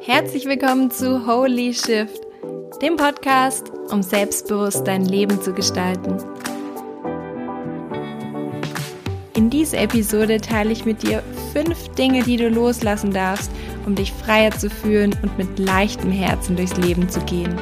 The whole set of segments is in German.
Herzlich willkommen zu Holy Shift, dem Podcast, um selbstbewusst dein Leben zu gestalten. In dieser Episode teile ich mit dir fünf Dinge, die du loslassen darfst, um dich freier zu fühlen und mit leichtem Herzen durchs Leben zu gehen.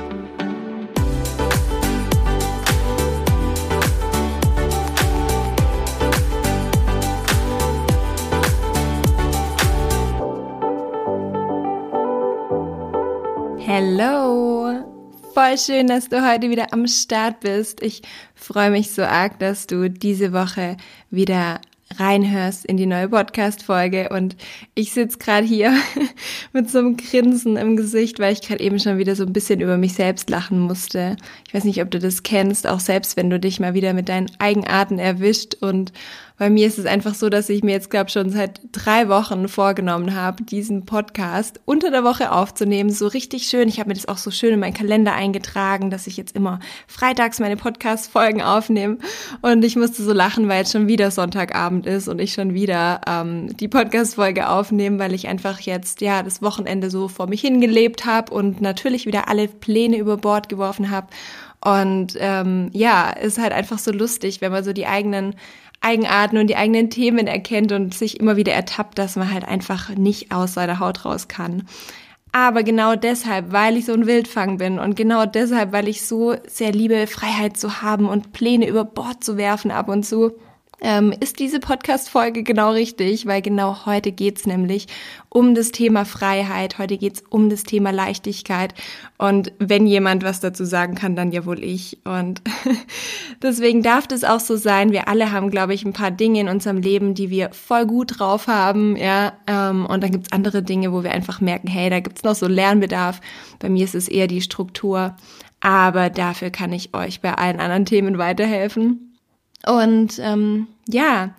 Schön, dass du heute wieder am Start bist. Ich freue mich so arg, dass du diese Woche wieder reinhörst in die neue Podcast-Folge. Und ich sitze gerade hier mit so einem Grinsen im Gesicht, weil ich gerade eben schon wieder so ein bisschen über mich selbst lachen musste. Ich weiß nicht, ob du das kennst, auch selbst wenn du dich mal wieder mit deinen Eigenarten erwischt und bei mir ist es einfach so, dass ich mir jetzt, glaube schon seit drei Wochen vorgenommen habe, diesen Podcast unter der Woche aufzunehmen. So richtig schön. Ich habe mir das auch so schön in meinen Kalender eingetragen, dass ich jetzt immer freitags meine Podcast-Folgen aufnehme. Und ich musste so lachen, weil jetzt schon wieder Sonntagabend ist und ich schon wieder ähm, die Podcast-Folge aufnehme, weil ich einfach jetzt ja das Wochenende so vor mich hingelebt habe und natürlich wieder alle Pläne über Bord geworfen habe. Und ähm, ja, ist halt einfach so lustig, wenn man so die eigenen Eigenarten und die eigenen Themen erkennt und sich immer wieder ertappt, dass man halt einfach nicht aus seiner Haut raus kann. Aber genau deshalb, weil ich so ein Wildfang bin und genau deshalb, weil ich so sehr liebe, Freiheit zu haben und Pläne über Bord zu werfen ab und zu, ähm, ist diese Podcast-Folge genau richtig, weil genau heute geht's nämlich um das Thema Freiheit, heute geht's um das Thema Leichtigkeit und wenn jemand was dazu sagen kann, dann ja wohl ich und deswegen darf das auch so sein. Wir alle haben, glaube ich, ein paar Dinge in unserem Leben, die wir voll gut drauf haben, ja, ähm, und dann gibt's andere Dinge, wo wir einfach merken, hey, da gibt's noch so Lernbedarf. Bei mir ist es eher die Struktur, aber dafür kann ich euch bei allen anderen Themen weiterhelfen. Und ähm, ja,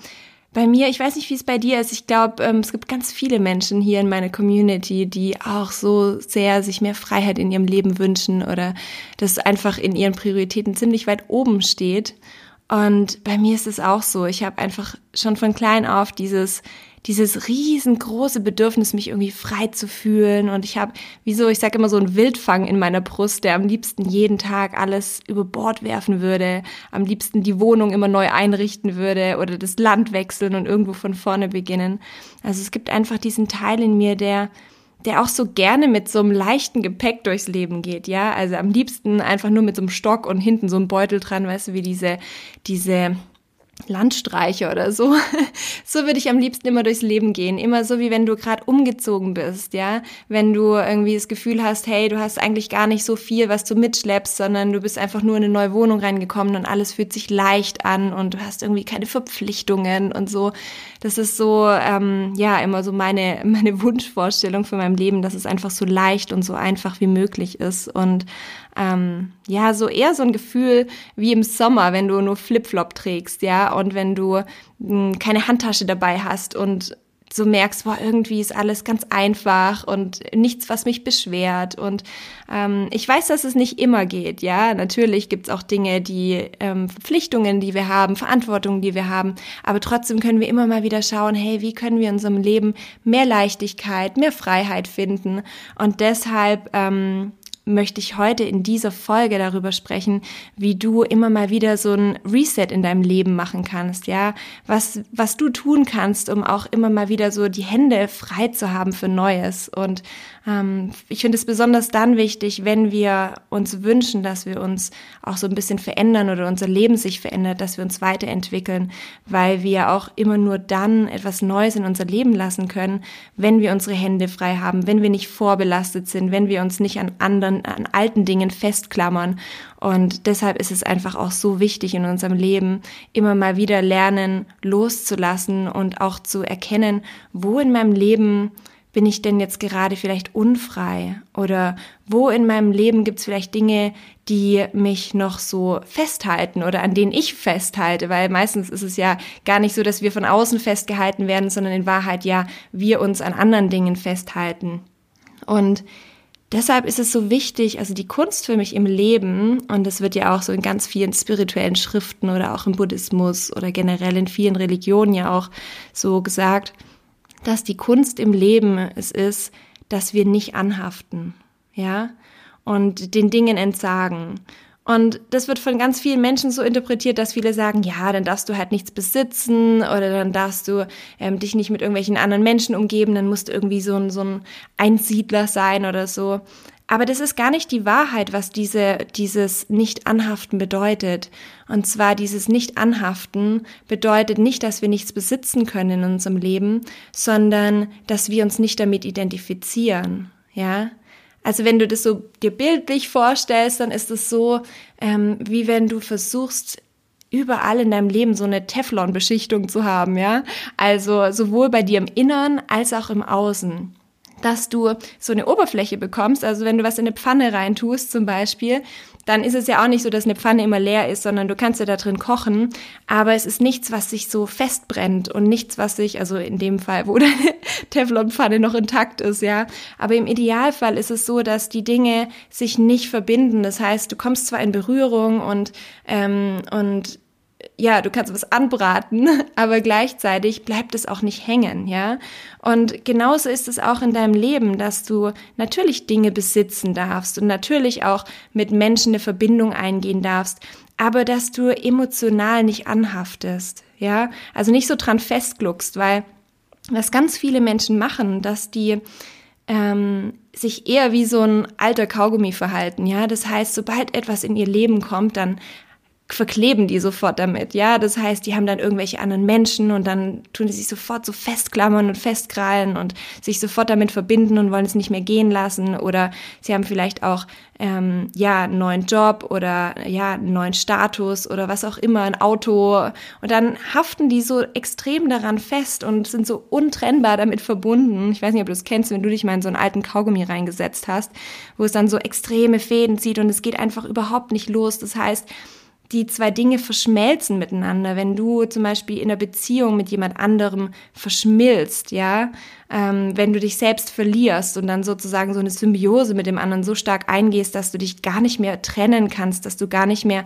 bei mir, ich weiß nicht, wie es bei dir ist. Ich glaube, ähm, es gibt ganz viele Menschen hier in meiner Community, die auch so sehr sich mehr Freiheit in ihrem Leben wünschen oder das einfach in ihren Prioritäten ziemlich weit oben steht. Und bei mir ist es auch so. Ich habe einfach schon von klein auf dieses dieses riesengroße Bedürfnis, mich irgendwie frei zu fühlen. Und ich habe, wieso, ich sage immer so ein Wildfang in meiner Brust, der am liebsten jeden Tag alles über Bord werfen würde, am liebsten die Wohnung immer neu einrichten würde oder das Land wechseln und irgendwo von vorne beginnen. Also es gibt einfach diesen Teil in mir, der der auch so gerne mit so einem leichten Gepäck durchs Leben geht, ja. Also am liebsten einfach nur mit so einem Stock und hinten so ein Beutel dran, weißt du, wie diese, diese Landstreiche oder so. So würde ich am liebsten immer durchs Leben gehen. Immer so, wie wenn du gerade umgezogen bist, ja. Wenn du irgendwie das Gefühl hast, hey, du hast eigentlich gar nicht so viel, was du mitschleppst, sondern du bist einfach nur in eine neue Wohnung reingekommen und alles fühlt sich leicht an und du hast irgendwie keine Verpflichtungen und so. Das ist so, ähm, ja, immer so meine, meine Wunschvorstellung für mein Leben, dass es einfach so leicht und so einfach wie möglich ist. Und ähm, ja, so eher so ein Gefühl wie im Sommer, wenn du nur Flipflop trägst, ja, und wenn du mh, hm, keine Handtasche dabei hast und so merkst, boah, irgendwie ist alles ganz einfach und nichts, was mich beschwert. Und ähm, ich weiß, dass es nicht immer geht, ja. Natürlich gibt's auch Dinge, die ähm, Verpflichtungen, die wir haben, Verantwortungen, die wir haben. Aber trotzdem können wir immer mal wieder schauen, hey, wie können wir in unserem Leben mehr Leichtigkeit, mehr Freiheit finden? Und deshalb ähm, möchte ich heute in dieser Folge darüber sprechen, wie du immer mal wieder so ein Reset in deinem Leben machen kannst, ja, was, was du tun kannst, um auch immer mal wieder so die Hände frei zu haben für Neues. Und ähm, ich finde es besonders dann wichtig, wenn wir uns wünschen, dass wir uns auch so ein bisschen verändern oder unser Leben sich verändert, dass wir uns weiterentwickeln, weil wir auch immer nur dann etwas Neues in unser Leben lassen können, wenn wir unsere Hände frei haben, wenn wir nicht vorbelastet sind, wenn wir uns nicht an anderen, an alten Dingen festklammern. Und deshalb ist es einfach auch so wichtig in unserem Leben, immer mal wieder lernen, loszulassen und auch zu erkennen, wo in meinem Leben bin ich denn jetzt gerade vielleicht unfrei? Oder wo in meinem Leben gibt es vielleicht Dinge, die mich noch so festhalten oder an denen ich festhalte? Weil meistens ist es ja gar nicht so, dass wir von außen festgehalten werden, sondern in Wahrheit ja wir uns an anderen Dingen festhalten. Und deshalb ist es so wichtig, also die Kunst für mich im Leben, und das wird ja auch so in ganz vielen spirituellen Schriften oder auch im Buddhismus oder generell in vielen Religionen ja auch so gesagt, dass die Kunst im Leben es ist, dass wir nicht anhaften, ja, und den Dingen entsagen. Und das wird von ganz vielen Menschen so interpretiert, dass viele sagen, ja, dann darfst du halt nichts besitzen oder dann darfst du ähm, dich nicht mit irgendwelchen anderen Menschen umgeben, dann musst du irgendwie so ein, so ein Einsiedler sein oder so. Aber das ist gar nicht die Wahrheit, was diese, dieses Nicht-Anhaften bedeutet. Und zwar dieses Nicht-Anhaften bedeutet nicht, dass wir nichts besitzen können in unserem Leben, sondern dass wir uns nicht damit identifizieren. Ja, also wenn du das so dir bildlich vorstellst, dann ist es so, ähm, wie wenn du versuchst, überall in deinem Leben so eine Teflon-Beschichtung zu haben, ja? Also sowohl bei dir im Innern als auch im Außen dass du so eine Oberfläche bekommst. Also wenn du was in eine Pfanne reintust zum Beispiel, dann ist es ja auch nicht so, dass eine Pfanne immer leer ist, sondern du kannst ja da drin kochen. Aber es ist nichts, was sich so festbrennt und nichts, was sich, also in dem Fall, wo deine Teflonpfanne noch intakt ist, ja. Aber im Idealfall ist es so, dass die Dinge sich nicht verbinden. Das heißt, du kommst zwar in Berührung und, ähm, und ja, du kannst was anbraten, aber gleichzeitig bleibt es auch nicht hängen, ja. Und genauso ist es auch in deinem Leben, dass du natürlich Dinge besitzen darfst und natürlich auch mit Menschen eine Verbindung eingehen darfst, aber dass du emotional nicht anhaftest, ja. Also nicht so dran festgluckst, weil was ganz viele Menschen machen, dass die ähm, sich eher wie so ein alter Kaugummi verhalten, ja. Das heißt, sobald etwas in ihr Leben kommt, dann verkleben die sofort damit, ja. Das heißt, die haben dann irgendwelche anderen Menschen und dann tun die sich sofort so festklammern und festkrallen und sich sofort damit verbinden und wollen es nicht mehr gehen lassen oder sie haben vielleicht auch ähm, ja einen neuen Job oder ja einen neuen Status oder was auch immer, ein Auto und dann haften die so extrem daran fest und sind so untrennbar damit verbunden. Ich weiß nicht, ob du es kennst, wenn du dich mal in so einen alten Kaugummi reingesetzt hast, wo es dann so extreme Fäden zieht und es geht einfach überhaupt nicht los. Das heißt, die zwei Dinge verschmelzen miteinander. Wenn du zum Beispiel in einer Beziehung mit jemand anderem verschmilzt, ja, ähm, wenn du dich selbst verlierst und dann sozusagen so eine Symbiose mit dem anderen so stark eingehst, dass du dich gar nicht mehr trennen kannst, dass du gar nicht mehr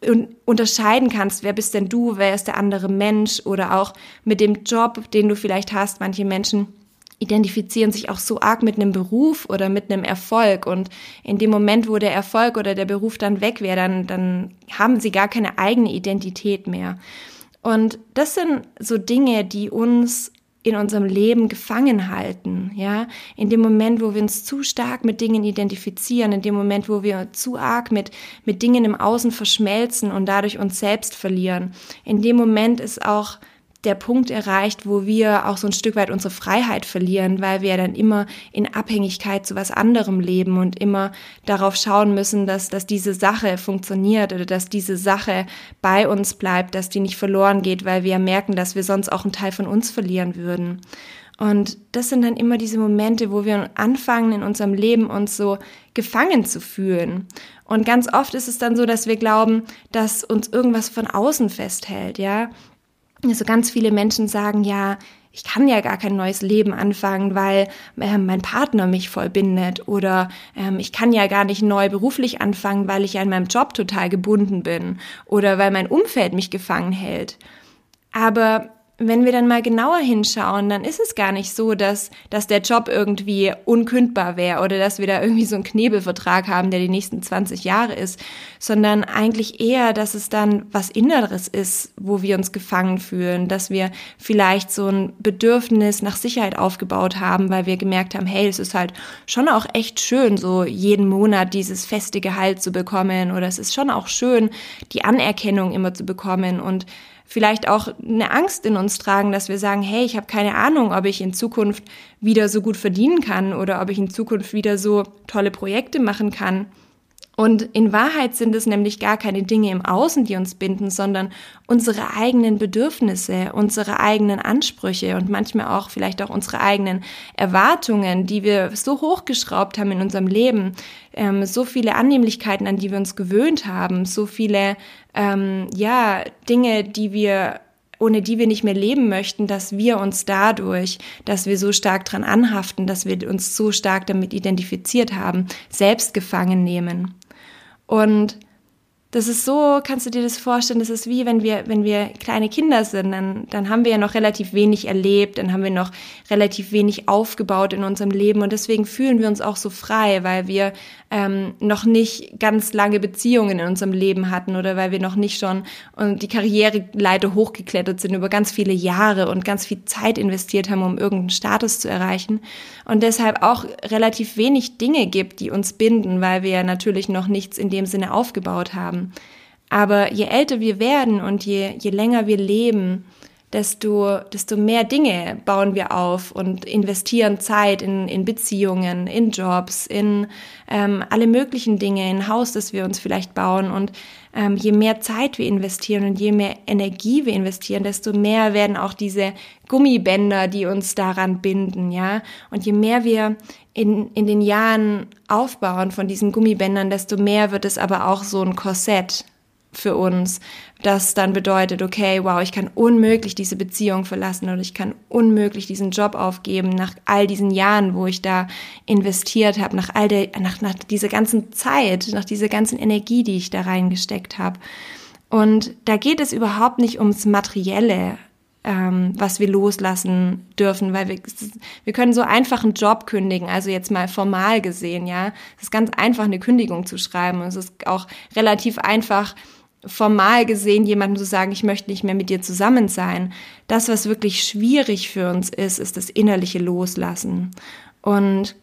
äh, unterscheiden kannst, wer bist denn du, wer ist der andere Mensch oder auch mit dem Job, den du vielleicht hast. Manche Menschen identifizieren sich auch so arg mit einem Beruf oder mit einem Erfolg und in dem Moment, wo der Erfolg oder der Beruf dann weg wäre, dann, dann haben sie gar keine eigene Identität mehr. Und das sind so Dinge, die uns in unserem Leben gefangen halten, ja, in dem Moment, wo wir uns zu stark mit Dingen identifizieren, in dem Moment, wo wir zu arg mit, mit Dingen im Außen verschmelzen und dadurch uns selbst verlieren. In dem Moment ist auch der Punkt erreicht, wo wir auch so ein Stück weit unsere Freiheit verlieren, weil wir dann immer in Abhängigkeit zu was anderem leben und immer darauf schauen müssen, dass, dass diese Sache funktioniert oder dass diese Sache bei uns bleibt, dass die nicht verloren geht, weil wir merken, dass wir sonst auch einen Teil von uns verlieren würden. Und das sind dann immer diese Momente, wo wir anfangen in unserem Leben uns so gefangen zu fühlen. Und ganz oft ist es dann so, dass wir glauben, dass uns irgendwas von außen festhält, ja. Also ganz viele Menschen sagen, ja, ich kann ja gar kein neues Leben anfangen, weil äh, mein Partner mich voll bindet oder ähm, ich kann ja gar nicht neu beruflich anfangen, weil ich ja in meinem Job total gebunden bin oder weil mein Umfeld mich gefangen hält. Aber wenn wir dann mal genauer hinschauen, dann ist es gar nicht so, dass, dass der Job irgendwie unkündbar wäre oder dass wir da irgendwie so einen Knebelvertrag haben, der die nächsten 20 Jahre ist, sondern eigentlich eher, dass es dann was Inneres ist, wo wir uns gefangen fühlen, dass wir vielleicht so ein Bedürfnis nach Sicherheit aufgebaut haben, weil wir gemerkt haben, hey, es ist halt schon auch echt schön, so jeden Monat dieses feste Gehalt zu bekommen oder es ist schon auch schön, die Anerkennung immer zu bekommen und vielleicht auch eine Angst in uns tragen, dass wir sagen, hey, ich habe keine Ahnung, ob ich in Zukunft wieder so gut verdienen kann oder ob ich in Zukunft wieder so tolle Projekte machen kann. Und in Wahrheit sind es nämlich gar keine Dinge im Außen, die uns binden, sondern unsere eigenen Bedürfnisse, unsere eigenen Ansprüche und manchmal auch vielleicht auch unsere eigenen Erwartungen, die wir so hochgeschraubt haben in unserem Leben, ähm, so viele Annehmlichkeiten, an die wir uns gewöhnt haben, so viele ähm, ja Dinge, die wir ohne die wir nicht mehr leben möchten, dass wir uns dadurch, dass wir so stark dran anhaften, dass wir uns so stark damit identifiziert haben, selbst gefangen nehmen. Und das ist so, kannst du dir das vorstellen, das ist wie wenn wir, wenn wir kleine Kinder sind, dann, dann haben wir ja noch relativ wenig erlebt, dann haben wir noch relativ wenig aufgebaut in unserem Leben und deswegen fühlen wir uns auch so frei, weil wir ähm, noch nicht ganz lange Beziehungen in unserem Leben hatten oder weil wir noch nicht schon und die Karriereleiter hochgeklettert sind über ganz viele Jahre und ganz viel Zeit investiert haben, um irgendeinen Status zu erreichen und deshalb auch relativ wenig Dinge gibt, die uns binden, weil wir natürlich noch nichts in dem Sinne aufgebaut haben. Aber je älter wir werden und je, je länger wir leben, desto, desto mehr Dinge bauen wir auf und investieren Zeit in, in Beziehungen, in Jobs, in ähm, alle möglichen Dinge, in Haus, das wir uns vielleicht bauen. Und ähm, je mehr Zeit wir investieren und je mehr Energie wir investieren, desto mehr werden auch diese Gummibänder, die uns daran binden, ja. Und je mehr wir in, in den Jahren aufbauen von diesen Gummibändern, desto mehr wird es aber auch so ein Korsett, für uns, das dann bedeutet, okay, wow, ich kann unmöglich diese Beziehung verlassen oder ich kann unmöglich diesen Job aufgeben nach all diesen Jahren, wo ich da investiert habe, nach all der, nach, nach dieser ganzen Zeit, nach dieser ganzen Energie, die ich da reingesteckt habe. Und da geht es überhaupt nicht ums Materielle, ähm, was wir loslassen dürfen, weil wir, wir können so einfach einen Job kündigen, also jetzt mal formal gesehen, ja. Es ist ganz einfach, eine Kündigung zu schreiben. Und es ist auch relativ einfach, formal gesehen jemandem zu sagen, ich möchte nicht mehr mit dir zusammen sein. Das, was wirklich schwierig für uns ist, ist das innerliche Loslassen. Und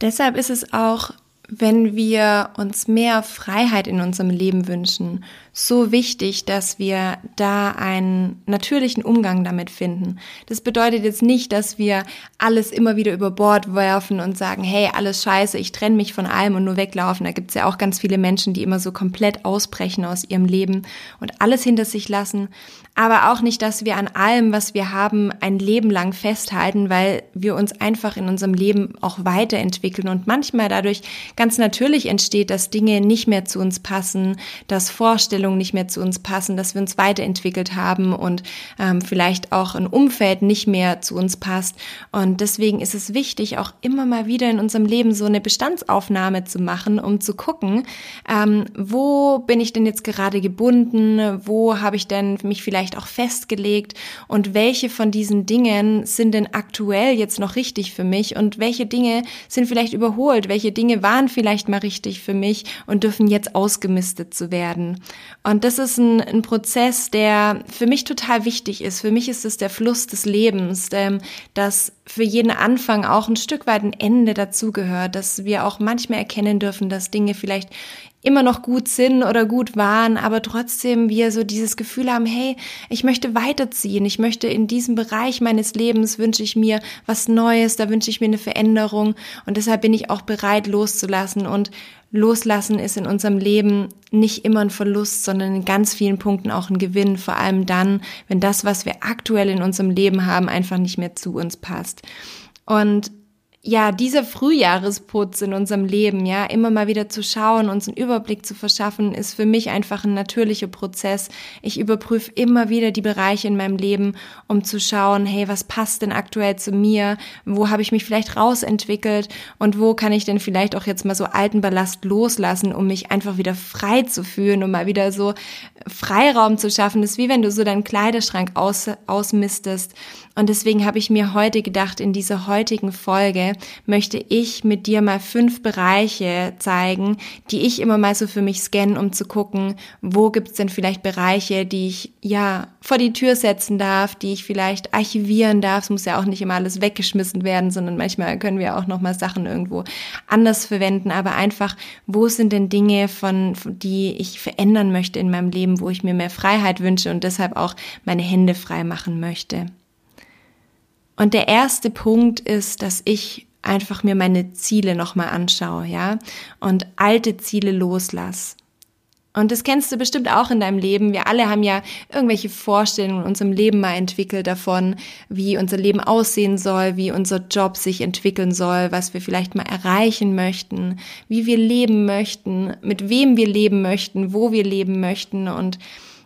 deshalb ist es auch wenn wir uns mehr Freiheit in unserem Leben wünschen, so wichtig, dass wir da einen natürlichen Umgang damit finden. Das bedeutet jetzt nicht, dass wir alles immer wieder über Bord werfen und sagen, hey, alles scheiße, ich trenne mich von allem und nur weglaufen. Da gibt's ja auch ganz viele Menschen, die immer so komplett ausbrechen aus ihrem Leben und alles hinter sich lassen. Aber auch nicht, dass wir an allem, was wir haben, ein Leben lang festhalten, weil wir uns einfach in unserem Leben auch weiterentwickeln und manchmal dadurch ganz natürlich entsteht, dass Dinge nicht mehr zu uns passen, dass Vorstellungen nicht mehr zu uns passen, dass wir uns weiterentwickelt haben und ähm, vielleicht auch ein Umfeld nicht mehr zu uns passt. Und deswegen ist es wichtig, auch immer mal wieder in unserem Leben so eine Bestandsaufnahme zu machen, um zu gucken, ähm, wo bin ich denn jetzt gerade gebunden, wo habe ich denn mich vielleicht auch festgelegt und welche von diesen Dingen sind denn aktuell jetzt noch richtig für mich und welche Dinge sind vielleicht überholt, welche Dinge waren vielleicht mal richtig für mich und dürfen jetzt ausgemistet zu werden. Und das ist ein, ein Prozess, der für mich total wichtig ist. Für mich ist es der Fluss des Lebens, ähm, dass für jeden Anfang auch ein Stück weit ein Ende dazugehört, dass wir auch manchmal erkennen dürfen, dass Dinge vielleicht immer noch gut sind oder gut waren, aber trotzdem wir so dieses Gefühl haben, hey, ich möchte weiterziehen, ich möchte in diesem Bereich meines Lebens wünsche ich mir was Neues, da wünsche ich mir eine Veränderung. Und deshalb bin ich auch bereit loszulassen. Und Loslassen ist in unserem Leben nicht immer ein Verlust, sondern in ganz vielen Punkten auch ein Gewinn, vor allem dann, wenn das, was wir aktuell in unserem Leben haben, einfach nicht mehr zu uns passt. Und ja, dieser Frühjahresputz in unserem Leben, ja, immer mal wieder zu schauen, uns einen Überblick zu verschaffen, ist für mich einfach ein natürlicher Prozess. Ich überprüfe immer wieder die Bereiche in meinem Leben, um zu schauen, hey, was passt denn aktuell zu mir? Wo habe ich mich vielleicht rausentwickelt? Und wo kann ich denn vielleicht auch jetzt mal so alten Ballast loslassen, um mich einfach wieder frei zu fühlen, um mal wieder so Freiraum zu schaffen? Das ist wie wenn du so deinen Kleiderschrank aus, ausmistest und deswegen habe ich mir heute gedacht, in dieser heutigen Folge möchte ich mit dir mal fünf Bereiche zeigen, die ich immer mal so für mich scannen, um zu gucken, wo gibt's denn vielleicht Bereiche, die ich ja vor die Tür setzen darf, die ich vielleicht archivieren darf. Es muss ja auch nicht immer alles weggeschmissen werden, sondern manchmal können wir auch noch mal Sachen irgendwo anders verwenden. Aber einfach, wo sind denn Dinge, von, die ich verändern möchte in meinem Leben, wo ich mir mehr Freiheit wünsche und deshalb auch meine Hände frei machen möchte. Und der erste Punkt ist, dass ich einfach mir meine Ziele nochmal anschaue, ja, und alte Ziele loslass. Und das kennst du bestimmt auch in deinem Leben. Wir alle haben ja irgendwelche Vorstellungen in unserem Leben mal entwickelt davon, wie unser Leben aussehen soll, wie unser Job sich entwickeln soll, was wir vielleicht mal erreichen möchten, wie wir leben möchten, mit wem wir leben möchten, wo wir leben möchten. Und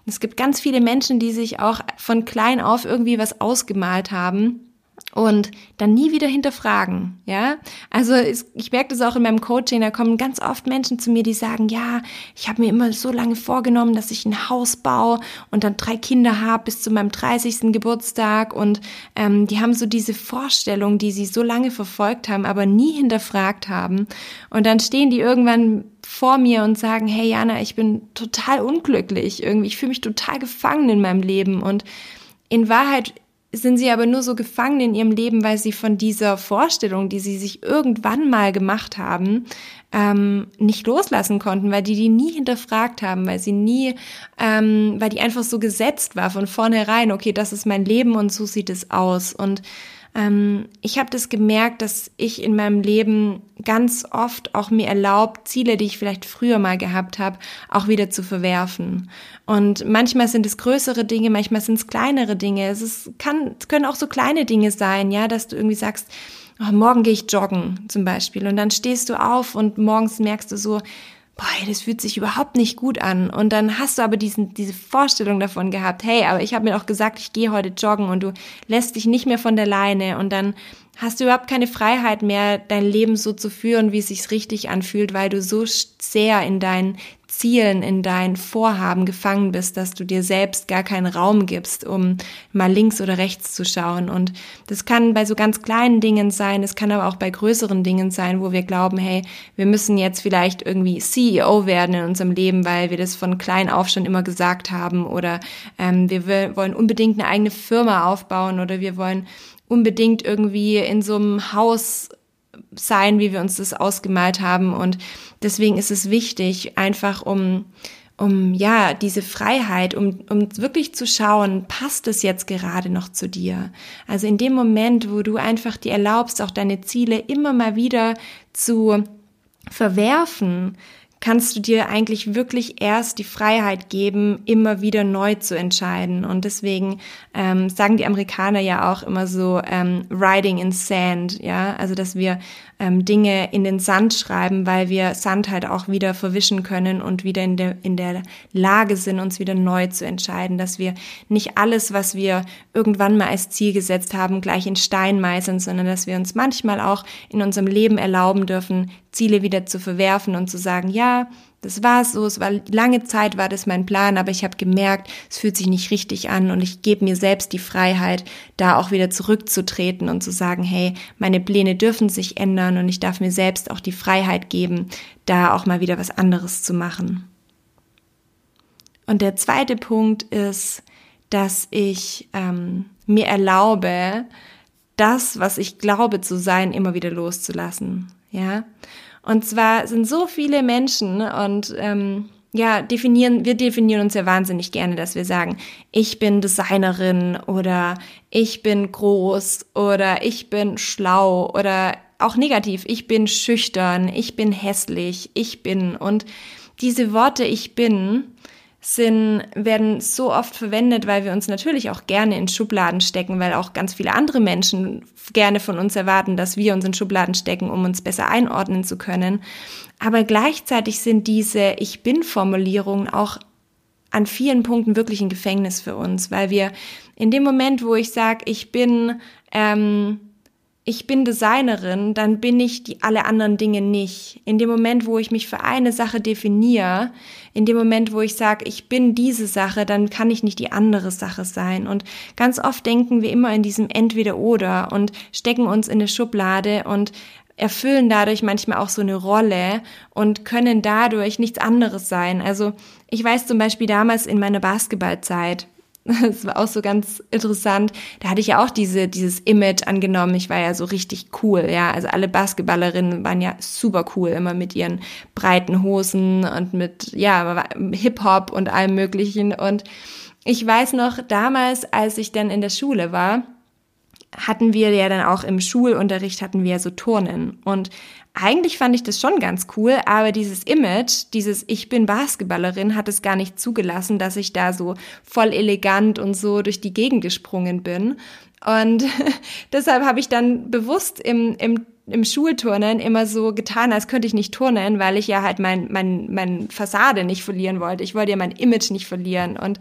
Es gibt ganz viele Menschen, die sich auch von klein auf irgendwie was ausgemalt haben und dann nie wieder hinterfragen, ja. Also ich merke das auch in meinem Coaching, da kommen ganz oft Menschen zu mir, die sagen, ja, ich habe mir immer so lange vorgenommen, dass ich ein Haus baue und dann drei Kinder habe bis zu meinem 30. Geburtstag und ähm, die haben so diese Vorstellung, die sie so lange verfolgt haben, aber nie hinterfragt haben und dann stehen die irgendwann vor mir und sagen, hey Jana, ich bin total unglücklich irgendwie, ich fühle mich total gefangen in meinem Leben und in Wahrheit sind sie aber nur so gefangen in ihrem Leben, weil sie von dieser Vorstellung, die sie sich irgendwann mal gemacht haben, ähm, nicht loslassen konnten, weil die die nie hinterfragt haben, weil sie nie, ähm, weil die einfach so gesetzt war von vornherein, okay, das ist mein Leben und so sieht es aus. Und ähm, ich habe das gemerkt, dass ich in meinem Leben ganz oft auch mir erlaubt, Ziele, die ich vielleicht früher mal gehabt habe, auch wieder zu verwerfen. Und manchmal sind es größere Dinge, manchmal sind es kleinere Dinge. Es, ist, kann, es können auch so kleine Dinge sein, ja, dass du irgendwie sagst, oh, morgen gehe ich joggen zum Beispiel. Und dann stehst du auf und morgens merkst du so, boah, das fühlt sich überhaupt nicht gut an. Und dann hast du aber diesen, diese Vorstellung davon gehabt, hey, aber ich habe mir auch gesagt, ich gehe heute joggen und du lässt dich nicht mehr von der Leine und dann hast du überhaupt keine Freiheit mehr, dein Leben so zu führen, wie es sich richtig anfühlt, weil du so sehr in deinen Zielen, in deinen Vorhaben gefangen bist, dass du dir selbst gar keinen Raum gibst, um mal links oder rechts zu schauen. Und das kann bei so ganz kleinen Dingen sein, es kann aber auch bei größeren Dingen sein, wo wir glauben, hey, wir müssen jetzt vielleicht irgendwie CEO werden in unserem Leben, weil wir das von klein auf schon immer gesagt haben oder ähm, wir wollen unbedingt eine eigene Firma aufbauen oder wir wollen unbedingt irgendwie in so einem Haus sein, wie wir uns das ausgemalt haben. Und deswegen ist es wichtig, einfach um, um ja, diese Freiheit, um, um wirklich zu schauen, passt es jetzt gerade noch zu dir? Also in dem Moment, wo du einfach dir erlaubst, auch deine Ziele immer mal wieder zu verwerfen, kannst du dir eigentlich wirklich erst die Freiheit geben, immer wieder neu zu entscheiden. Und deswegen ähm, sagen die Amerikaner ja auch immer so ähm, riding in sand, ja, also dass wir ähm, Dinge in den Sand schreiben, weil wir Sand halt auch wieder verwischen können und wieder in der, in der Lage sind, uns wieder neu zu entscheiden, dass wir nicht alles, was wir irgendwann mal als Ziel gesetzt haben, gleich in Stein meißeln, sondern dass wir uns manchmal auch in unserem Leben erlauben dürfen, Ziele wieder zu verwerfen und zu sagen, ja, das war so, es war lange Zeit war das mein Plan, aber ich habe gemerkt, es fühlt sich nicht richtig an und ich gebe mir selbst die Freiheit, da auch wieder zurückzutreten und zu sagen, hey, meine Pläne dürfen sich ändern und ich darf mir selbst auch die Freiheit geben, da auch mal wieder was anderes zu machen. Und der zweite Punkt ist, dass ich ähm, mir erlaube, das, was ich glaube zu sein, immer wieder loszulassen. Ja, und zwar sind so viele Menschen und ähm, ja, definieren, wir definieren uns ja wahnsinnig gerne, dass wir sagen, ich bin Designerin oder ich bin groß oder ich bin schlau oder auch negativ, ich bin schüchtern, ich bin hässlich, ich bin und diese Worte ich bin sind, werden so oft verwendet, weil wir uns natürlich auch gerne in Schubladen stecken, weil auch ganz viele andere Menschen gerne von uns erwarten, dass wir uns in Schubladen stecken, um uns besser einordnen zu können. Aber gleichzeitig sind diese Ich bin Formulierungen auch an vielen Punkten wirklich ein Gefängnis für uns, weil wir in dem Moment, wo ich sage, ich bin ähm, ich bin Designerin, dann bin ich die alle anderen Dinge nicht. In dem Moment, wo ich mich für eine Sache definiere, in dem Moment, wo ich sage, ich bin diese Sache, dann kann ich nicht die andere Sache sein. Und ganz oft denken wir immer in diesem Entweder-Oder und stecken uns in eine Schublade und erfüllen dadurch manchmal auch so eine Rolle und können dadurch nichts anderes sein. Also ich weiß zum Beispiel damals in meiner Basketballzeit, das war auch so ganz interessant. Da hatte ich ja auch diese, dieses Image angenommen. Ich war ja so richtig cool, ja. Also alle Basketballerinnen waren ja super cool, immer mit ihren breiten Hosen und mit, ja, Hip-Hop und allem Möglichen. Und ich weiß noch, damals, als ich dann in der Schule war, hatten wir ja dann auch im Schulunterricht hatten wir ja so Turnen. Und eigentlich fand ich das schon ganz cool, aber dieses Image, dieses Ich bin Basketballerin, hat es gar nicht zugelassen, dass ich da so voll elegant und so durch die Gegend gesprungen bin. Und deshalb habe ich dann bewusst im, im im Schulturnen immer so getan, als könnte ich nicht turnen, weil ich ja halt mein, mein, mein Fassade nicht verlieren wollte. Ich wollte ja mein Image nicht verlieren. Und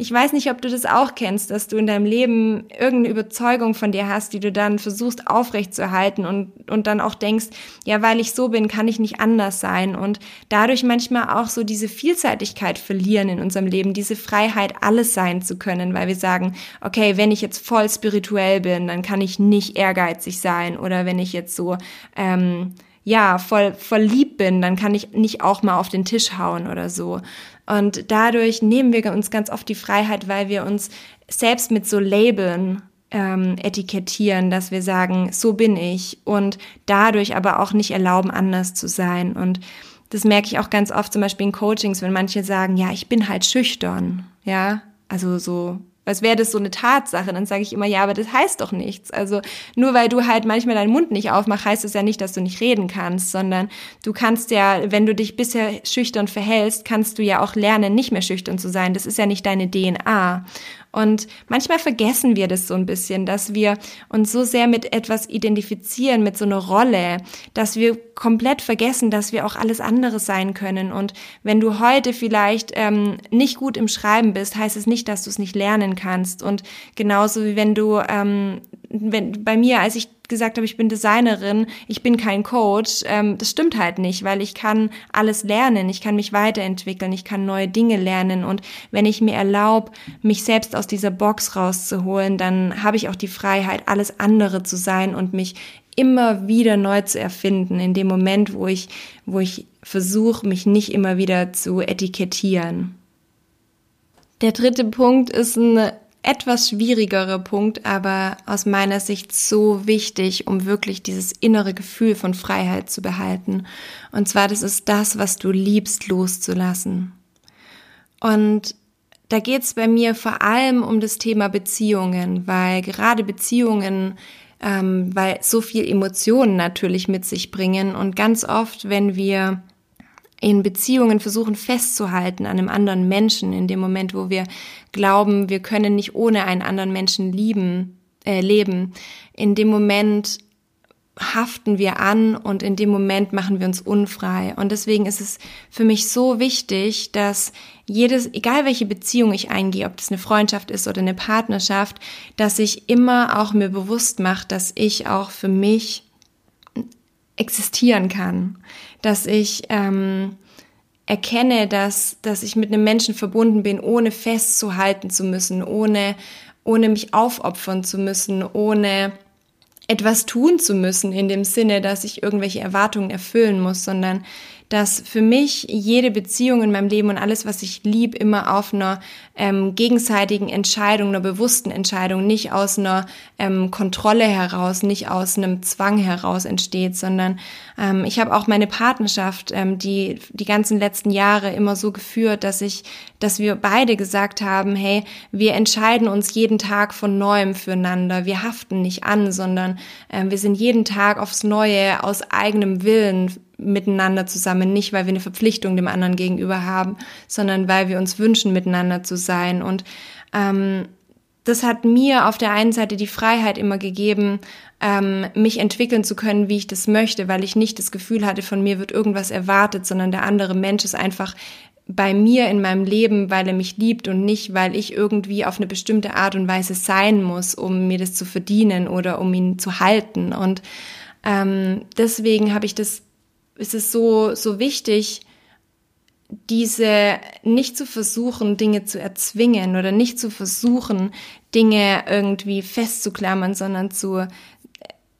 ich weiß nicht, ob du das auch kennst, dass du in deinem Leben irgendeine Überzeugung von dir hast, die du dann versuchst aufrechtzuerhalten und, und dann auch denkst, ja, weil ich so bin, kann ich nicht anders sein und dadurch manchmal auch so diese Vielseitigkeit verlieren in unserem Leben, diese Freiheit, alles sein zu können, weil wir sagen, okay, wenn ich jetzt voll spirituell bin, dann kann ich nicht ehrgeizig sein oder wenn ich jetzt so, ähm, ja, voll, voll lieb bin, dann kann ich nicht auch mal auf den Tisch hauen oder so. Und dadurch nehmen wir uns ganz oft die Freiheit, weil wir uns selbst mit so Labeln ähm, etikettieren, dass wir sagen, so bin ich und dadurch aber auch nicht erlauben, anders zu sein. Und das merke ich auch ganz oft zum Beispiel in Coachings, wenn manche sagen, ja, ich bin halt schüchtern, ja, also so als wäre das so eine Tatsache. Dann sage ich immer, ja, aber das heißt doch nichts. Also nur weil du halt manchmal deinen Mund nicht aufmachst, heißt es ja nicht, dass du nicht reden kannst, sondern du kannst ja, wenn du dich bisher schüchtern verhältst, kannst du ja auch lernen, nicht mehr schüchtern zu sein. Das ist ja nicht deine DNA. Und manchmal vergessen wir das so ein bisschen, dass wir uns so sehr mit etwas identifizieren, mit so einer Rolle, dass wir komplett vergessen, dass wir auch alles andere sein können. Und wenn du heute vielleicht ähm, nicht gut im Schreiben bist, heißt es nicht, dass du es nicht lernen kannst. Und genauso wie wenn du, ähm, wenn bei mir, als ich gesagt habe, ich bin Designerin, ich bin kein Coach, ähm, das stimmt halt nicht, weil ich kann alles lernen, ich kann mich weiterentwickeln, ich kann neue Dinge lernen und wenn ich mir erlaube, mich selbst aus dieser Box rauszuholen, dann habe ich auch die Freiheit, alles andere zu sein und mich immer wieder neu zu erfinden, in dem Moment, wo ich, wo ich versuche, mich nicht immer wieder zu etikettieren. Der dritte Punkt ist ein etwas schwierigerer Punkt, aber aus meiner Sicht so wichtig, um wirklich dieses innere Gefühl von Freiheit zu behalten. Und zwar, das ist das, was du liebst, loszulassen. Und da geht es bei mir vor allem um das Thema Beziehungen, weil gerade Beziehungen, ähm, weil so viel Emotionen natürlich mit sich bringen und ganz oft, wenn wir in Beziehungen versuchen festzuhalten an einem anderen Menschen, in dem Moment, wo wir glauben, wir können nicht ohne einen anderen Menschen lieben, äh, leben, in dem Moment haften wir an und in dem Moment machen wir uns unfrei. Und deswegen ist es für mich so wichtig, dass jedes, egal welche Beziehung ich eingehe, ob das eine Freundschaft ist oder eine Partnerschaft, dass ich immer auch mir bewusst mache, dass ich auch für mich existieren kann, dass ich ähm, erkenne, dass, dass ich mit einem Menschen verbunden bin, ohne festzuhalten zu müssen, ohne, ohne mich aufopfern zu müssen, ohne etwas tun zu müssen in dem Sinne, dass ich irgendwelche Erwartungen erfüllen muss, sondern dass für mich jede Beziehung in meinem Leben und alles, was ich lieb, immer auf einer ähm, gegenseitigen Entscheidung, einer bewussten Entscheidung, nicht aus einer ähm, Kontrolle heraus, nicht aus einem Zwang heraus entsteht, sondern ähm, ich habe auch meine Partnerschaft, ähm, die die ganzen letzten Jahre immer so geführt, dass ich, dass wir beide gesagt haben, hey, wir entscheiden uns jeden Tag von neuem füreinander, wir haften nicht an, sondern ähm, wir sind jeden Tag aufs Neue aus eigenem Willen miteinander zusammen, nicht weil wir eine Verpflichtung dem anderen gegenüber haben, sondern weil wir uns wünschen, miteinander zu sein. Und ähm, das hat mir auf der einen Seite die Freiheit immer gegeben, ähm, mich entwickeln zu können, wie ich das möchte, weil ich nicht das Gefühl hatte, von mir wird irgendwas erwartet, sondern der andere Mensch ist einfach bei mir in meinem Leben, weil er mich liebt und nicht, weil ich irgendwie auf eine bestimmte Art und Weise sein muss, um mir das zu verdienen oder um ihn zu halten. Und ähm, deswegen habe ich das ist es so, so wichtig, diese nicht zu versuchen, Dinge zu erzwingen oder nicht zu versuchen, Dinge irgendwie festzuklammern, sondern zu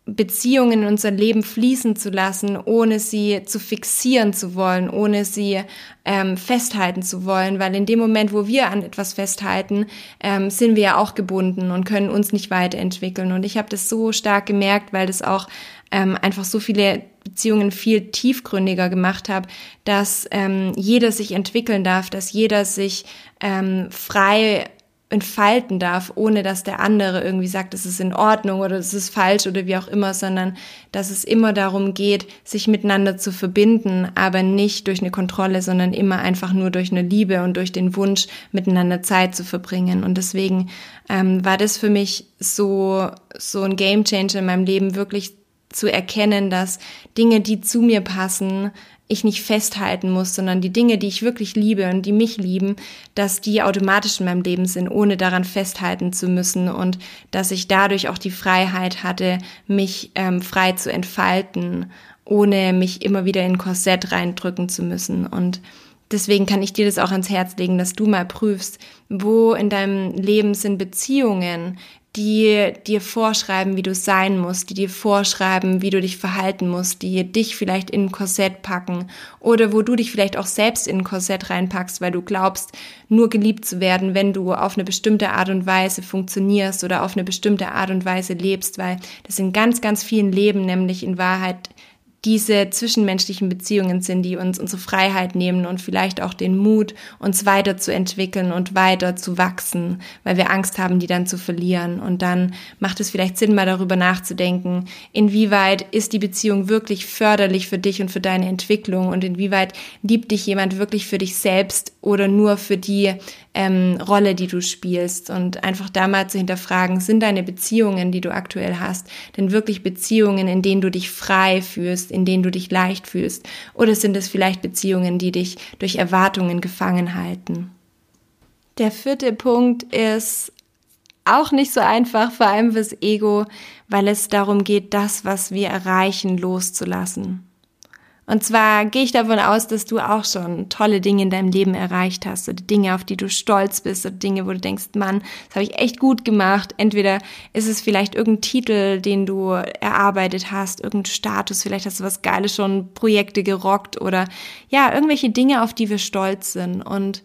Beziehungen in unser Leben fließen zu lassen, ohne sie zu fixieren zu wollen, ohne sie ähm, festhalten zu wollen, weil in dem Moment, wo wir an etwas festhalten, ähm, sind wir ja auch gebunden und können uns nicht weiterentwickeln. Und ich habe das so stark gemerkt, weil das auch ähm, einfach so viele Beziehungen viel tiefgründiger gemacht habe, dass ähm, jeder sich entwickeln darf, dass jeder sich ähm, frei entfalten darf, ohne dass der andere irgendwie sagt, es ist in Ordnung oder es ist falsch oder wie auch immer, sondern dass es immer darum geht, sich miteinander zu verbinden, aber nicht durch eine Kontrolle, sondern immer einfach nur durch eine Liebe und durch den Wunsch, miteinander Zeit zu verbringen. Und deswegen ähm, war das für mich so, so ein Game Changer in meinem Leben, wirklich zu erkennen, dass Dinge, die zu mir passen, ich nicht festhalten muss, sondern die Dinge, die ich wirklich liebe und die mich lieben, dass die automatisch in meinem Leben sind, ohne daran festhalten zu müssen und dass ich dadurch auch die Freiheit hatte, mich ähm, frei zu entfalten, ohne mich immer wieder in Korsett reindrücken zu müssen. Und deswegen kann ich dir das auch ans Herz legen, dass du mal prüfst, wo in deinem Leben sind Beziehungen, die dir vorschreiben, wie du sein musst, die dir vorschreiben, wie du dich verhalten musst, die dich vielleicht in ein Korsett packen oder wo du dich vielleicht auch selbst in ein Korsett reinpackst, weil du glaubst, nur geliebt zu werden, wenn du auf eine bestimmte Art und Weise funktionierst oder auf eine bestimmte Art und Weise lebst, weil das in ganz, ganz vielen Leben nämlich in Wahrheit diese zwischenmenschlichen Beziehungen sind, die uns unsere Freiheit nehmen und vielleicht auch den Mut, uns weiterzuentwickeln und weiter zu wachsen, weil wir Angst haben, die dann zu verlieren. Und dann macht es vielleicht Sinn, mal darüber nachzudenken, inwieweit ist die Beziehung wirklich förderlich für dich und für deine Entwicklung und inwieweit liebt dich jemand wirklich für dich selbst oder nur für die ähm, Rolle, die du spielst und einfach da mal zu hinterfragen, sind deine Beziehungen, die du aktuell hast, denn wirklich Beziehungen, in denen du dich frei fühlst, in denen du dich leicht fühlst oder sind es vielleicht Beziehungen, die dich durch Erwartungen gefangen halten? Der vierte Punkt ist auch nicht so einfach, vor allem fürs Ego, weil es darum geht, das, was wir erreichen, loszulassen. Und zwar gehe ich davon aus, dass du auch schon tolle Dinge in deinem Leben erreicht hast oder Dinge, auf die du stolz bist oder Dinge, wo du denkst, Mann, das habe ich echt gut gemacht. Entweder ist es vielleicht irgendein Titel, den du erarbeitet hast, irgendein Status, vielleicht hast du was Geiles schon, Projekte gerockt oder ja, irgendwelche Dinge, auf die wir stolz sind. Und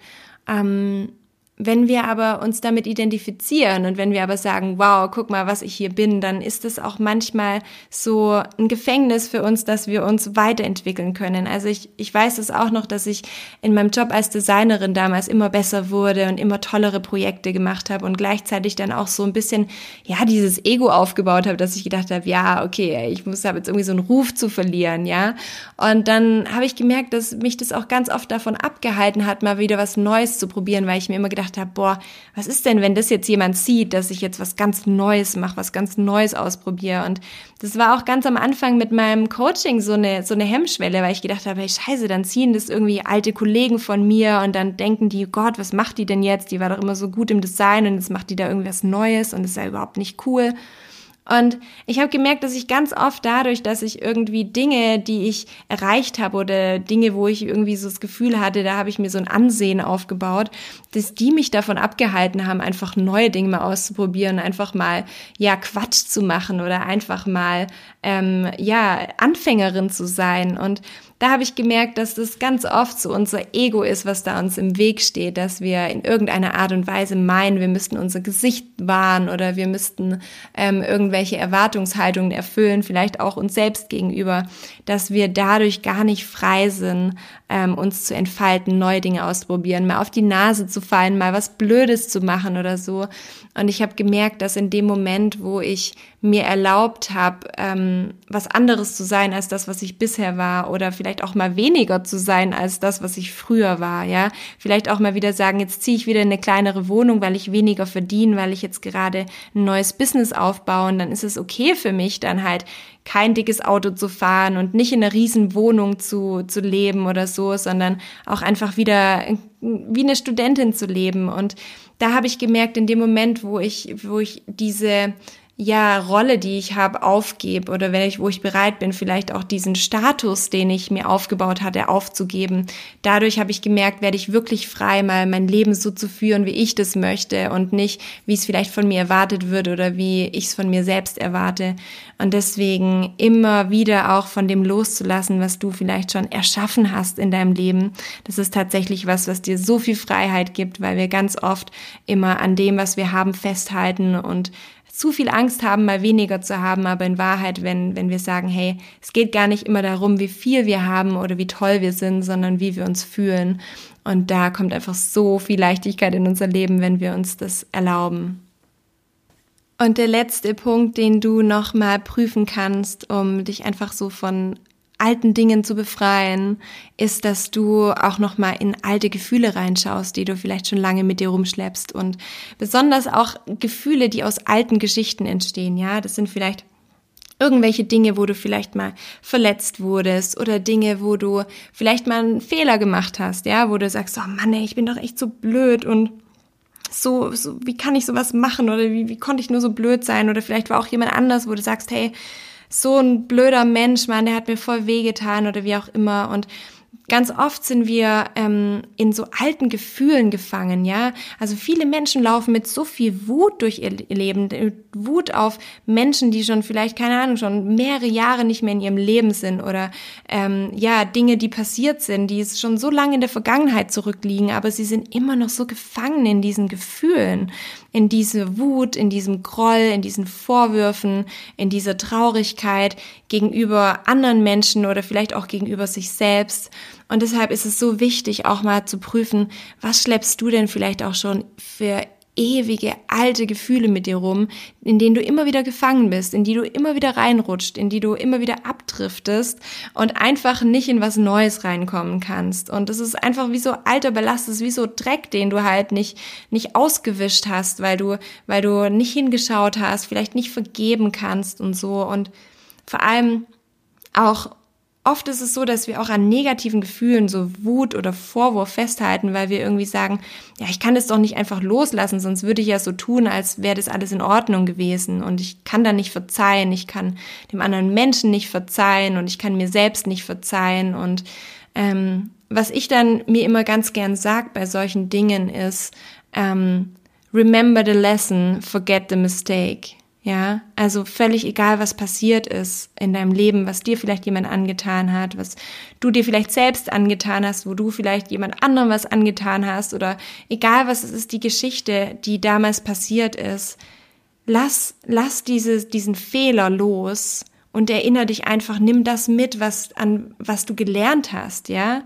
ähm, wenn wir aber uns damit identifizieren und wenn wir aber sagen, wow, guck mal, was ich hier bin, dann ist es auch manchmal so ein Gefängnis für uns, dass wir uns weiterentwickeln können. Also ich, ich weiß es auch noch, dass ich in meinem Job als Designerin damals immer besser wurde und immer tollere Projekte gemacht habe und gleichzeitig dann auch so ein bisschen, ja, dieses Ego aufgebaut habe, dass ich gedacht habe, ja, okay, ich muss habe jetzt irgendwie so einen Ruf zu verlieren, ja. Und dann habe ich gemerkt, dass mich das auch ganz oft davon abgehalten hat, mal wieder was Neues zu probieren, weil ich mir immer gedacht gedacht habe, boah, was ist denn, wenn das jetzt jemand sieht, dass ich jetzt was ganz Neues mache, was ganz Neues ausprobiere? Und das war auch ganz am Anfang mit meinem Coaching so eine, so eine Hemmschwelle, weil ich gedacht habe, hey, scheiße, dann ziehen das irgendwie alte Kollegen von mir und dann denken die, Gott, was macht die denn jetzt? Die war doch immer so gut im Design und jetzt macht die da irgendwas Neues und das ist ja überhaupt nicht cool. Und ich habe gemerkt, dass ich ganz oft dadurch, dass ich irgendwie Dinge, die ich erreicht habe oder Dinge, wo ich irgendwie so das Gefühl hatte, da habe ich mir so ein Ansehen aufgebaut, dass die mich davon abgehalten haben, einfach neue Dinge mal auszuprobieren, einfach mal ja Quatsch zu machen oder einfach mal ähm, ja Anfängerin zu sein. Und da habe ich gemerkt, dass das ganz oft so unser Ego ist, was da uns im Weg steht, dass wir in irgendeiner Art und Weise meinen, wir müssten unser Gesicht wahren oder wir müssten ähm, irgendwelche Erwartungshaltungen erfüllen, vielleicht auch uns selbst gegenüber, dass wir dadurch gar nicht frei sind, ähm, uns zu entfalten, neue Dinge auszuprobieren, mal auf die Nase zu fallen, mal was Blödes zu machen oder so. Und ich habe gemerkt, dass in dem Moment, wo ich mir erlaubt habe, ähm, was anderes zu sein als das, was ich bisher war, oder vielleicht auch mal weniger zu sein als das, was ich früher war, ja, vielleicht auch mal wieder sagen, jetzt ziehe ich wieder in eine kleinere Wohnung, weil ich weniger verdiene, weil ich jetzt gerade ein neues Business aufbaue, und dann ist es okay für mich, dann halt kein dickes Auto zu fahren und nicht in einer riesen Wohnung zu, zu leben oder so, sondern auch einfach wieder wie eine Studentin zu leben. Und da habe ich gemerkt, in dem Moment, wo ich, wo ich diese ja, Rolle, die ich habe, aufgebe oder wenn ich, wo ich bereit bin, vielleicht auch diesen Status, den ich mir aufgebaut hatte, aufzugeben. Dadurch habe ich gemerkt, werde ich wirklich frei, mal mein Leben so zu führen, wie ich das möchte und nicht, wie es vielleicht von mir erwartet wird oder wie ich es von mir selbst erwarte. Und deswegen immer wieder auch von dem loszulassen, was du vielleicht schon erschaffen hast in deinem Leben. Das ist tatsächlich was, was dir so viel Freiheit gibt, weil wir ganz oft immer an dem, was wir haben, festhalten und zu viel Angst haben, mal weniger zu haben, aber in Wahrheit, wenn, wenn wir sagen, hey, es geht gar nicht immer darum, wie viel wir haben oder wie toll wir sind, sondern wie wir uns fühlen. Und da kommt einfach so viel Leichtigkeit in unser Leben, wenn wir uns das erlauben. Und der letzte Punkt, den du nochmal prüfen kannst, um dich einfach so von alten Dingen zu befreien, ist, dass du auch noch mal in alte Gefühle reinschaust, die du vielleicht schon lange mit dir rumschleppst und besonders auch Gefühle, die aus alten Geschichten entstehen. Ja, das sind vielleicht irgendwelche Dinge, wo du vielleicht mal verletzt wurdest oder Dinge, wo du vielleicht mal einen Fehler gemacht hast, ja, wo du sagst, oh Mann, ey, ich bin doch echt so blöd und so, so wie kann ich sowas machen oder wie, wie konnte ich nur so blöd sein oder vielleicht war auch jemand anders, wo du sagst, hey, so ein blöder Mensch, Mann, der hat mir voll wehgetan oder wie auch immer und Ganz oft sind wir ähm, in so alten Gefühlen gefangen, ja. Also viele Menschen laufen mit so viel Wut durch ihr Leben, Wut auf Menschen, die schon vielleicht keine Ahnung schon mehrere Jahre nicht mehr in ihrem Leben sind oder ähm, ja Dinge, die passiert sind, die schon so lange in der Vergangenheit zurückliegen, aber sie sind immer noch so gefangen in diesen Gefühlen, in diese Wut, in diesem Groll, in diesen Vorwürfen, in dieser Traurigkeit gegenüber anderen Menschen oder vielleicht auch gegenüber sich selbst. Und deshalb ist es so wichtig, auch mal zu prüfen, was schleppst du denn vielleicht auch schon für ewige alte Gefühle mit dir rum, in denen du immer wieder gefangen bist, in die du immer wieder reinrutscht, in die du immer wieder abdriftest und einfach nicht in was Neues reinkommen kannst. Und es ist einfach wie so alter Ballast, es ist wie so Dreck, den du halt nicht, nicht ausgewischt hast, weil du, weil du nicht hingeschaut hast, vielleicht nicht vergeben kannst und so. Und vor allem auch Oft ist es so, dass wir auch an negativen Gefühlen, so Wut oder Vorwurf festhalten, weil wir irgendwie sagen, ja, ich kann das doch nicht einfach loslassen, sonst würde ich ja so tun, als wäre das alles in Ordnung gewesen und ich kann da nicht verzeihen, ich kann dem anderen Menschen nicht verzeihen und ich kann mir selbst nicht verzeihen und ähm, was ich dann mir immer ganz gern sag bei solchen Dingen ist, ähm, remember the lesson, forget the mistake. Ja, also völlig egal, was passiert ist in deinem Leben, was dir vielleicht jemand angetan hat, was du dir vielleicht selbst angetan hast, wo du vielleicht jemand anderem was angetan hast oder egal was es ist, die Geschichte, die damals passiert ist. Lass, lass diese, diesen Fehler los und erinnere dich einfach, nimm das mit, was an, was du gelernt hast, ja?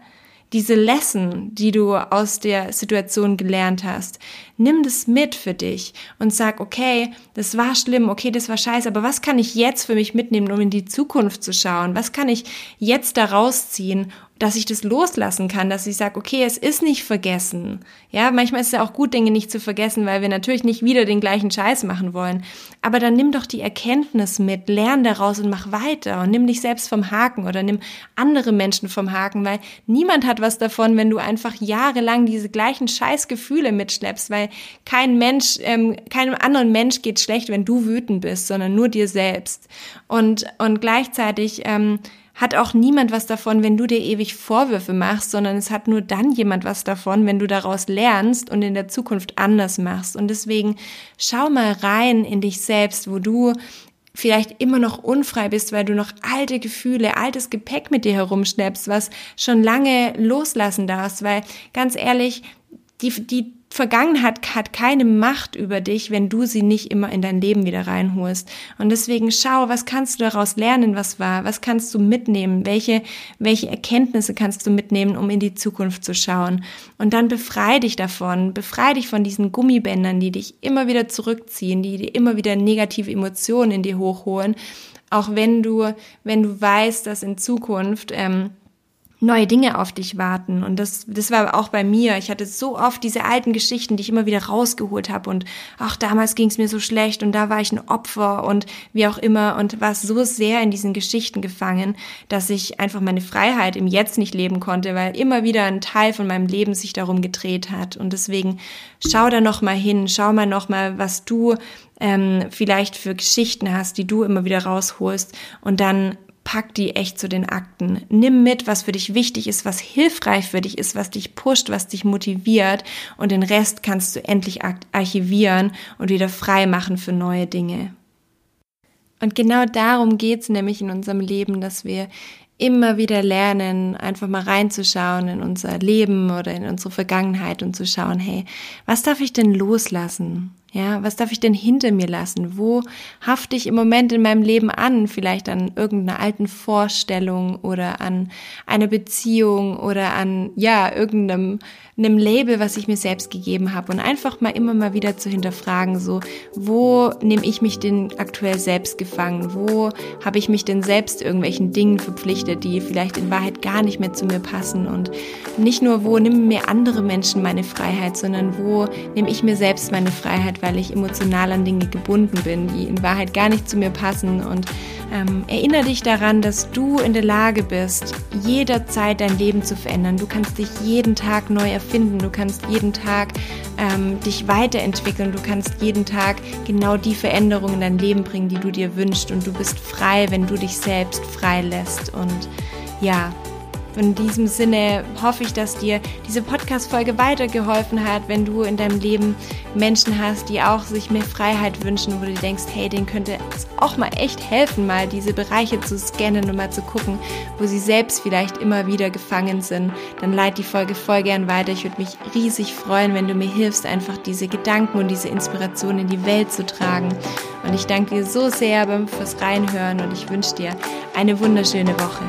Diese Lesson, die du aus der Situation gelernt hast, nimm das mit für dich und sag, okay, das war schlimm, okay, das war scheiße, aber was kann ich jetzt für mich mitnehmen, um in die Zukunft zu schauen? Was kann ich jetzt daraus ziehen, dass ich das loslassen kann, dass ich sage, okay, es ist nicht vergessen. Ja, manchmal ist es ja auch gut, Dinge nicht zu vergessen, weil wir natürlich nicht wieder den gleichen Scheiß machen wollen. Aber dann nimm doch die Erkenntnis mit, lern daraus und mach weiter und nimm dich selbst vom Haken oder nimm andere Menschen vom Haken, weil niemand hat was davon, wenn du einfach jahrelang diese gleichen Scheißgefühle mitschleppst, weil kein Mensch, ähm, keinem anderen Mensch geht schlecht, wenn du wütend bist, sondern nur dir selbst. Und, und gleichzeitig, ähm, hat auch niemand was davon, wenn du dir ewig Vorwürfe machst, sondern es hat nur dann jemand was davon, wenn du daraus lernst und in der Zukunft anders machst. Und deswegen schau mal rein in dich selbst, wo du vielleicht immer noch unfrei bist, weil du noch alte Gefühle, altes Gepäck mit dir herumschleppst, was schon lange loslassen darfst, weil ganz ehrlich, die, die Vergangenheit hat keine Macht über dich, wenn du sie nicht immer in dein Leben wieder reinholst. Und deswegen schau, was kannst du daraus lernen, was war? Was kannst du mitnehmen? Welche, welche Erkenntnisse kannst du mitnehmen, um in die Zukunft zu schauen? Und dann befrei dich davon. Befrei dich von diesen Gummibändern, die dich immer wieder zurückziehen, die dir immer wieder negative Emotionen in dir hochholen. Auch wenn du, wenn du weißt, dass in Zukunft, ähm, neue Dinge auf dich warten. Und das, das war auch bei mir. Ich hatte so oft diese alten Geschichten, die ich immer wieder rausgeholt habe. Und ach, damals ging es mir so schlecht und da war ich ein Opfer und wie auch immer und war so sehr in diesen Geschichten gefangen, dass ich einfach meine Freiheit im Jetzt nicht leben konnte, weil immer wieder ein Teil von meinem Leben sich darum gedreht hat. Und deswegen schau da noch mal hin, schau mal noch mal, was du ähm, vielleicht für Geschichten hast, die du immer wieder rausholst und dann pack die echt zu den Akten. Nimm mit, was für dich wichtig ist, was hilfreich für dich ist, was dich pusht, was dich motiviert und den Rest kannst du endlich archivieren und wieder frei machen für neue Dinge. Und genau darum geht's nämlich in unserem Leben, dass wir immer wieder lernen, einfach mal reinzuschauen in unser Leben oder in unsere Vergangenheit und zu schauen, hey, was darf ich denn loslassen? Ja, was darf ich denn hinter mir lassen? Wo hafte ich im Moment in meinem Leben an? Vielleicht an irgendeiner alten Vorstellung oder an einer Beziehung oder an, ja, irgendeinem einem Label, was ich mir selbst gegeben habe und einfach mal immer mal wieder zu hinterfragen, so, wo nehme ich mich denn aktuell selbst gefangen? Wo habe ich mich denn selbst irgendwelchen Dingen verpflichtet, die vielleicht in Wahrheit gar nicht mehr zu mir passen? Und nicht nur, wo nehmen mir andere Menschen meine Freiheit, sondern wo nehme ich mir selbst meine Freiheit Weil ich emotional an Dinge gebunden bin, die in Wahrheit gar nicht zu mir passen. Und ähm, erinnere dich daran, dass du in der Lage bist, jederzeit dein Leben zu verändern. Du kannst dich jeden Tag neu erfinden, du kannst jeden Tag ähm, dich weiterentwickeln, du kannst jeden Tag genau die Veränderungen in dein Leben bringen, die du dir wünschst. Und du bist frei, wenn du dich selbst frei lässt. Und ja, in diesem Sinne hoffe ich, dass dir diese Podcast-Folge weitergeholfen hat, wenn du in deinem Leben Menschen hast, die auch sich mehr Freiheit wünschen, wo du denkst, hey, denen könnte es auch mal echt helfen, mal diese Bereiche zu scannen und mal zu gucken, wo sie selbst vielleicht immer wieder gefangen sind. Dann leite die Folge voll gern weiter. Ich würde mich riesig freuen, wenn du mir hilfst, einfach diese Gedanken und diese Inspiration in die Welt zu tragen. Und ich danke dir so sehr fürs Reinhören und ich wünsche dir eine wunderschöne Woche.